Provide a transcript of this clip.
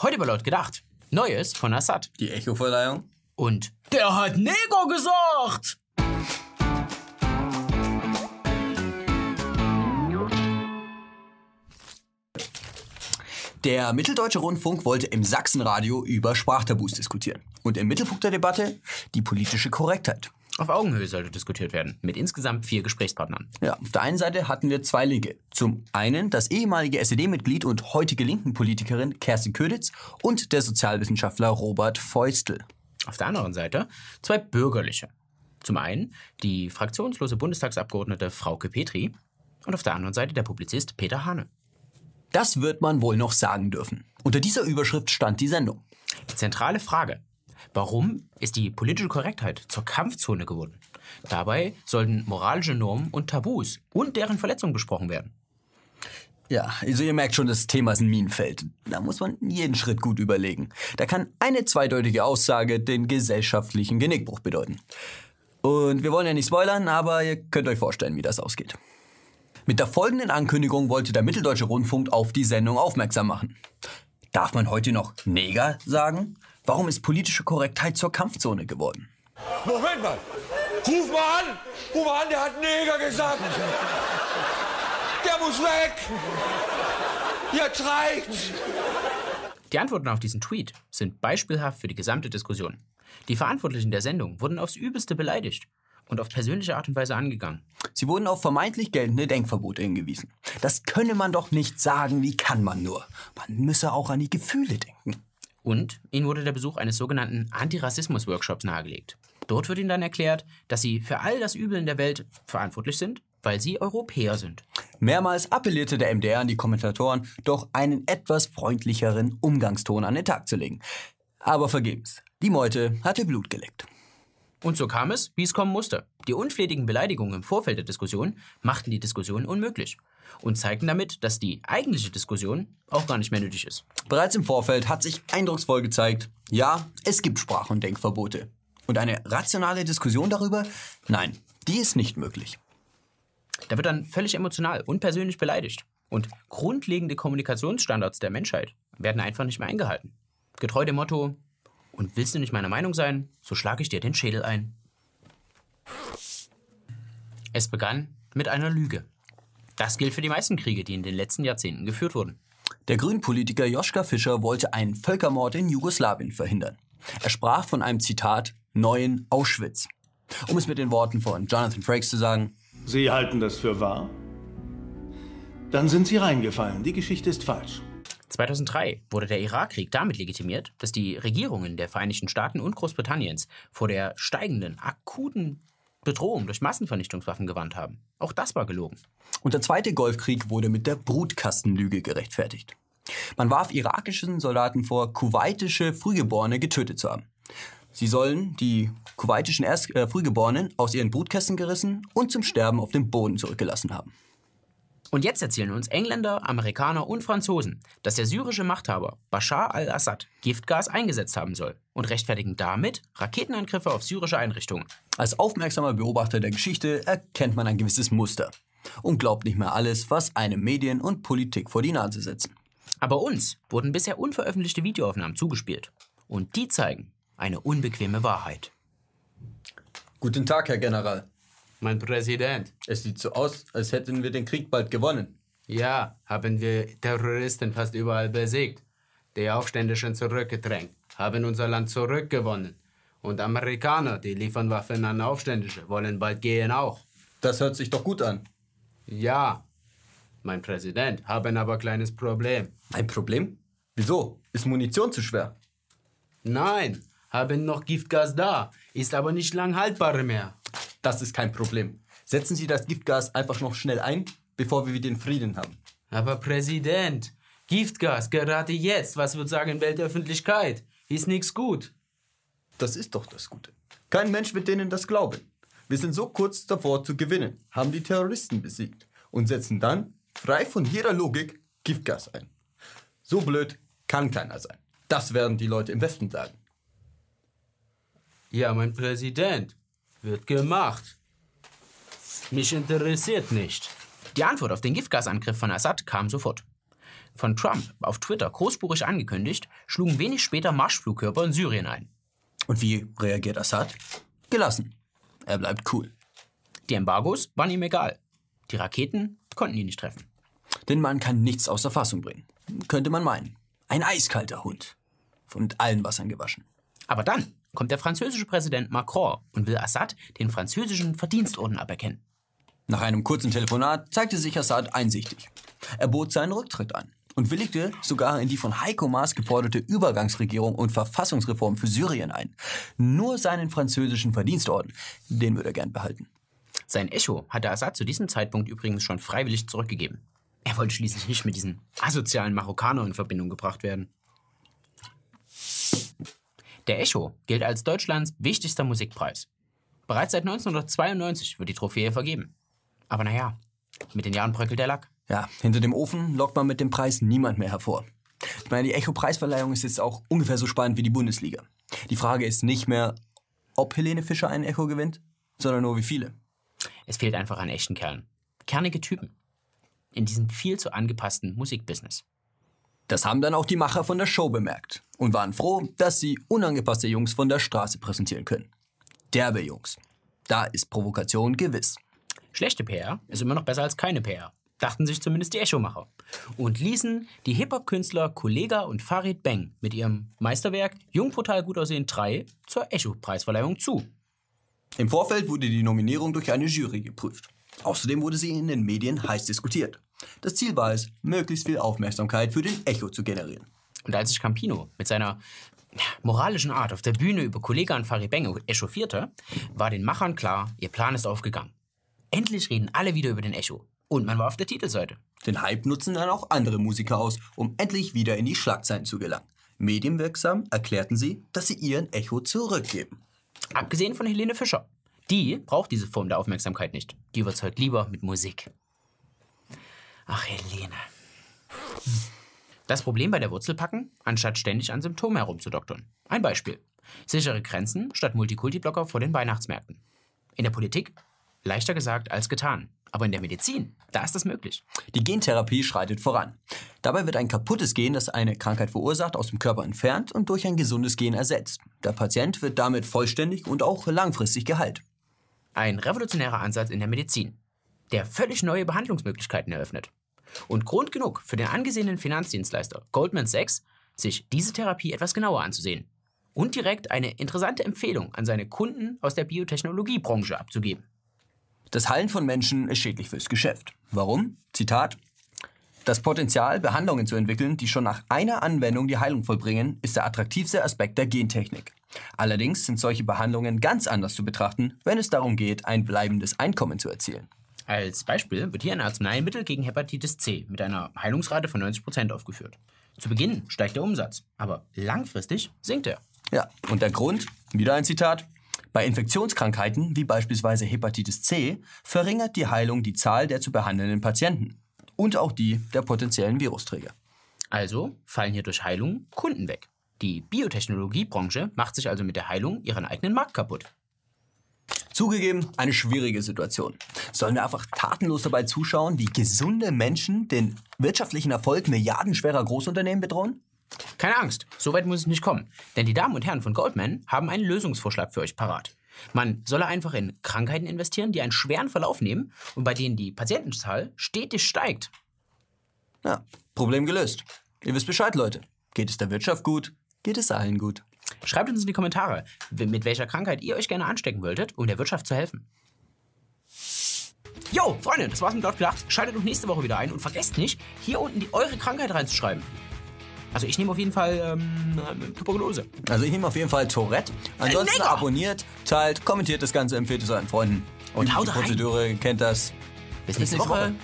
Heute bei Laut gedacht. Neues von Assad. Die Echo-Verleihung. Und der hat Neger gesagt. Der Mitteldeutsche Rundfunk wollte im Sachsenradio über Sprachtabus diskutieren. Und im Mittelpunkt der Debatte die politische Korrektheit. Auf Augenhöhe sollte diskutiert werden, mit insgesamt vier Gesprächspartnern. Ja, auf der einen Seite hatten wir zwei Linke. Zum einen das ehemalige SED-Mitglied und heutige Linken-Politikerin Kerstin Köditz und der Sozialwissenschaftler Robert Feustel. Auf der anderen Seite zwei bürgerliche. Zum einen die fraktionslose Bundestagsabgeordnete Frauke Petri und auf der anderen Seite der Publizist Peter Hane. Das wird man wohl noch sagen dürfen. Unter dieser Überschrift stand die Sendung. Die zentrale Frage. Warum ist die politische Korrektheit zur Kampfzone geworden? Dabei sollten moralische Normen und Tabus und deren Verletzung besprochen werden. Ja, also ihr merkt schon, das Thema ist ein Minenfeld. Da muss man jeden Schritt gut überlegen. Da kann eine zweideutige Aussage den gesellschaftlichen Genickbruch bedeuten. Und wir wollen ja nicht spoilern, aber ihr könnt euch vorstellen, wie das ausgeht. Mit der folgenden Ankündigung wollte der Mitteldeutsche Rundfunk auf die Sendung aufmerksam machen. Darf man heute noch Neger sagen? Warum ist politische Korrektheit zur Kampfzone geworden? Moment mal. Ruf mal an. Ruf mal an, der hat Neger gesagt. Der muss weg. Jetzt reicht's. Die Antworten auf diesen Tweet sind beispielhaft für die gesamte Diskussion. Die Verantwortlichen der Sendung wurden aufs Übelste beleidigt und auf persönliche Art und Weise angegangen. Sie wurden auf vermeintlich geltende Denkverbote hingewiesen. Das könne man doch nicht sagen, wie kann man nur? Man müsse auch an die Gefühle denken. Und ihnen wurde der Besuch eines sogenannten Antirassismus-Workshops nahegelegt. Dort wird ihnen dann erklärt, dass sie für all das Übel in der Welt verantwortlich sind, weil sie Europäer sind. Mehrmals appellierte der MDR an die Kommentatoren, doch einen etwas freundlicheren Umgangston an den Tag zu legen. Aber vergebens. Die Meute hatte Blut geleckt. Und so kam es, wie es kommen musste. Die unflätigen Beleidigungen im Vorfeld der Diskussion machten die Diskussion unmöglich und zeigten damit, dass die eigentliche Diskussion auch gar nicht mehr nötig ist. Bereits im Vorfeld hat sich eindrucksvoll gezeigt, ja, es gibt Sprach- und Denkverbote. Und eine rationale Diskussion darüber? Nein, die ist nicht möglich. Da wird dann völlig emotional und persönlich beleidigt. Und grundlegende Kommunikationsstandards der Menschheit werden einfach nicht mehr eingehalten. Getreu dem Motto, und willst du nicht meiner Meinung sein, so schlage ich dir den Schädel ein. Es begann mit einer Lüge. Das gilt für die meisten Kriege, die in den letzten Jahrzehnten geführt wurden. Der Grünpolitiker Joschka Fischer wollte einen Völkermord in Jugoslawien verhindern. Er sprach von einem Zitat neuen Auschwitz. Um es mit den Worten von Jonathan Frakes zu sagen, Sie halten das für wahr? Dann sind Sie reingefallen. Die Geschichte ist falsch. 2003 wurde der Irakkrieg damit legitimiert, dass die Regierungen der Vereinigten Staaten und Großbritanniens vor der steigenden, akuten Bedrohung durch Massenvernichtungswaffen gewarnt haben. Auch das war gelogen. Und der zweite Golfkrieg wurde mit der Brutkastenlüge gerechtfertigt. Man warf irakischen Soldaten vor, kuwaitische Frühgeborene getötet zu haben. Sie sollen die kuwaitischen Erst äh, Frühgeborenen aus ihren Brutkästen gerissen und zum Sterben auf dem Boden zurückgelassen haben. Und jetzt erzählen uns Engländer, Amerikaner und Franzosen, dass der syrische Machthaber Bashar al-Assad Giftgas eingesetzt haben soll und rechtfertigen damit Raketenangriffe auf syrische Einrichtungen. Als aufmerksamer Beobachter der Geschichte erkennt man ein gewisses Muster und glaubt nicht mehr alles, was einem Medien und Politik vor die Nase setzen. Aber uns wurden bisher unveröffentlichte Videoaufnahmen zugespielt. Und die zeigen eine unbequeme Wahrheit. Guten Tag, Herr General. Mein Präsident. Es sieht so aus, als hätten wir den Krieg bald gewonnen. Ja, haben wir Terroristen fast überall besiegt. Die Aufständischen zurückgedrängt, haben unser Land zurückgewonnen. Und Amerikaner, die liefern Waffen an Aufständische, wollen bald gehen auch. Das hört sich doch gut an. Ja, mein Präsident, haben aber ein kleines Problem. Ein Problem? Wieso? Ist Munition zu schwer? Nein, haben noch Giftgas da, ist aber nicht lang haltbar mehr. Das ist kein Problem. Setzen Sie das Giftgas einfach noch schnell ein, bevor wir wieder den Frieden haben. Aber Präsident, Giftgas, gerade jetzt, was wird sagen Weltöffentlichkeit? Ist nichts gut. Das ist doch das Gute. Kein Mensch wird denen das glauben. Wir sind so kurz davor zu gewinnen, haben die Terroristen besiegt und setzen dann, frei von jeder Logik, Giftgas ein. So blöd kann keiner sein. Das werden die Leute im Westen sagen. Ja, mein Präsident, wird gemacht. Mich interessiert nicht. Die Antwort auf den Giftgasangriff von Assad kam sofort. von Trump auf Twitter großspurig angekündigt, schlugen wenig später Marschflugkörper in Syrien ein. Und wie reagiert Assad? Gelassen. Er bleibt cool. Die Embargos waren ihm egal. Die Raketen konnten ihn nicht treffen. Den Mann kann nichts aus der Fassung bringen. Könnte man meinen. Ein eiskalter Hund. Von allen Wassern gewaschen. Aber dann kommt der französische Präsident Macron und will Assad den französischen Verdienstorden aberkennen. Nach einem kurzen Telefonat zeigte sich Assad einsichtig. Er bot seinen Rücktritt an und willigte sogar in die von Heiko Maas geforderte Übergangsregierung und Verfassungsreform für Syrien ein. Nur seinen französischen Verdienstorden, den würde er gern behalten. Sein Echo hatte Assad zu diesem Zeitpunkt übrigens schon freiwillig zurückgegeben. Er wollte schließlich nicht mit diesen asozialen Marokkanern in Verbindung gebracht werden. Der Echo gilt als Deutschlands wichtigster Musikpreis. Bereits seit 1992 wird die Trophäe vergeben. Aber naja, mit den Jahren bröckelt der Lack. Ja, hinter dem Ofen lockt man mit dem Preis niemand mehr hervor. Ich meine, die Echo-Preisverleihung ist jetzt auch ungefähr so spannend wie die Bundesliga. Die Frage ist nicht mehr, ob Helene Fischer einen Echo gewinnt, sondern nur wie viele. Es fehlt einfach an echten Kerlen. Kernige Typen. In diesem viel zu angepassten Musikbusiness. Das haben dann auch die Macher von der Show bemerkt und waren froh, dass sie unangepasste Jungs von der Straße präsentieren können. Derbe Jungs. Da ist Provokation gewiss. Schlechte PR ist immer noch besser als keine PR, dachten sich zumindest die Echo-Macher. Und ließen die Hip-Hop-Künstler Kollega und Farid Bang mit ihrem Meisterwerk Jung brutal gut aussehen 3 zur Echo-Preisverleihung zu. Im Vorfeld wurde die Nominierung durch eine Jury geprüft. Außerdem wurde sie in den Medien heiß diskutiert. Das Ziel war es, möglichst viel Aufmerksamkeit für den Echo zu generieren. Und als sich Campino mit seiner moralischen Art auf der Bühne über Kollega und Farid Bang echauffierte, war den Machern klar, ihr Plan ist aufgegangen. Endlich reden alle wieder über den Echo. Und man war auf der Titelseite. Den Hype nutzen dann auch andere Musiker aus, um endlich wieder in die Schlagzeilen zu gelangen. Medienwirksam erklärten sie, dass sie ihren Echo zurückgeben. Abgesehen von Helene Fischer. Die braucht diese Form der Aufmerksamkeit nicht. Die überzeugt lieber mit Musik. Ach, Helene. Das Problem bei der Wurzelpacken, anstatt ständig an Symptomen herumzudoktern. Ein Beispiel. Sichere Grenzen statt Multikulti-Blocker vor den Weihnachtsmärkten. In der Politik leichter gesagt als getan. Aber in der Medizin, da ist das möglich. Die Gentherapie schreitet voran. Dabei wird ein kaputtes Gen, das eine Krankheit verursacht, aus dem Körper entfernt und durch ein gesundes Gen ersetzt. Der Patient wird damit vollständig und auch langfristig geheilt. Ein revolutionärer Ansatz in der Medizin, der völlig neue Behandlungsmöglichkeiten eröffnet. Und Grund genug für den angesehenen Finanzdienstleister Goldman Sachs, sich diese Therapie etwas genauer anzusehen und direkt eine interessante Empfehlung an seine Kunden aus der Biotechnologiebranche abzugeben. Das Heilen von Menschen ist schädlich fürs Geschäft. Warum? Zitat. Das Potenzial, Behandlungen zu entwickeln, die schon nach einer Anwendung die Heilung vollbringen, ist der attraktivste Aspekt der Gentechnik. Allerdings sind solche Behandlungen ganz anders zu betrachten, wenn es darum geht, ein bleibendes Einkommen zu erzielen. Als Beispiel wird hier ein Arzneimittel gegen Hepatitis C mit einer Heilungsrate von 90% aufgeführt. Zu Beginn steigt der Umsatz, aber langfristig sinkt er. Ja, und der Grund? Wieder ein Zitat. Bei Infektionskrankheiten wie beispielsweise Hepatitis C verringert die Heilung die Zahl der zu behandelnden Patienten und auch die der potenziellen Virusträger. Also fallen hier durch Heilung Kunden weg. Die Biotechnologiebranche macht sich also mit der Heilung ihren eigenen Markt kaputt. Zugegeben, eine schwierige Situation. Sollen wir einfach tatenlos dabei zuschauen, wie gesunde Menschen den wirtschaftlichen Erfolg milliardenschwerer Großunternehmen bedrohen? Keine Angst, so weit muss es nicht kommen. Denn die Damen und Herren von Goldman haben einen Lösungsvorschlag für euch parat. Man solle einfach in Krankheiten investieren, die einen schweren Verlauf nehmen und bei denen die Patientenzahl stetig steigt. Ja, Problem gelöst. Ihr wisst Bescheid, Leute. Geht es der Wirtschaft gut, geht es allen gut. Schreibt uns in die Kommentare, mit welcher Krankheit ihr euch gerne anstecken wolltet, um der Wirtschaft zu helfen. Jo, Freunde, das war's mit Laut gedacht. Schaltet auch nächste Woche wieder ein und vergesst nicht, hier unten die eure Krankheit reinzuschreiben. Also ich nehme auf jeden Fall ähm, Tuberkulose. Also ich nehme auf jeden Fall Tourette. Ansonsten Äh, Nigger! abonniert, teilt, kommentiert das Ganze, empfiehlt es euren Freunden. Und Die haut rein. Prozedur kennt das. Bis nächste nächste Woche. Woche.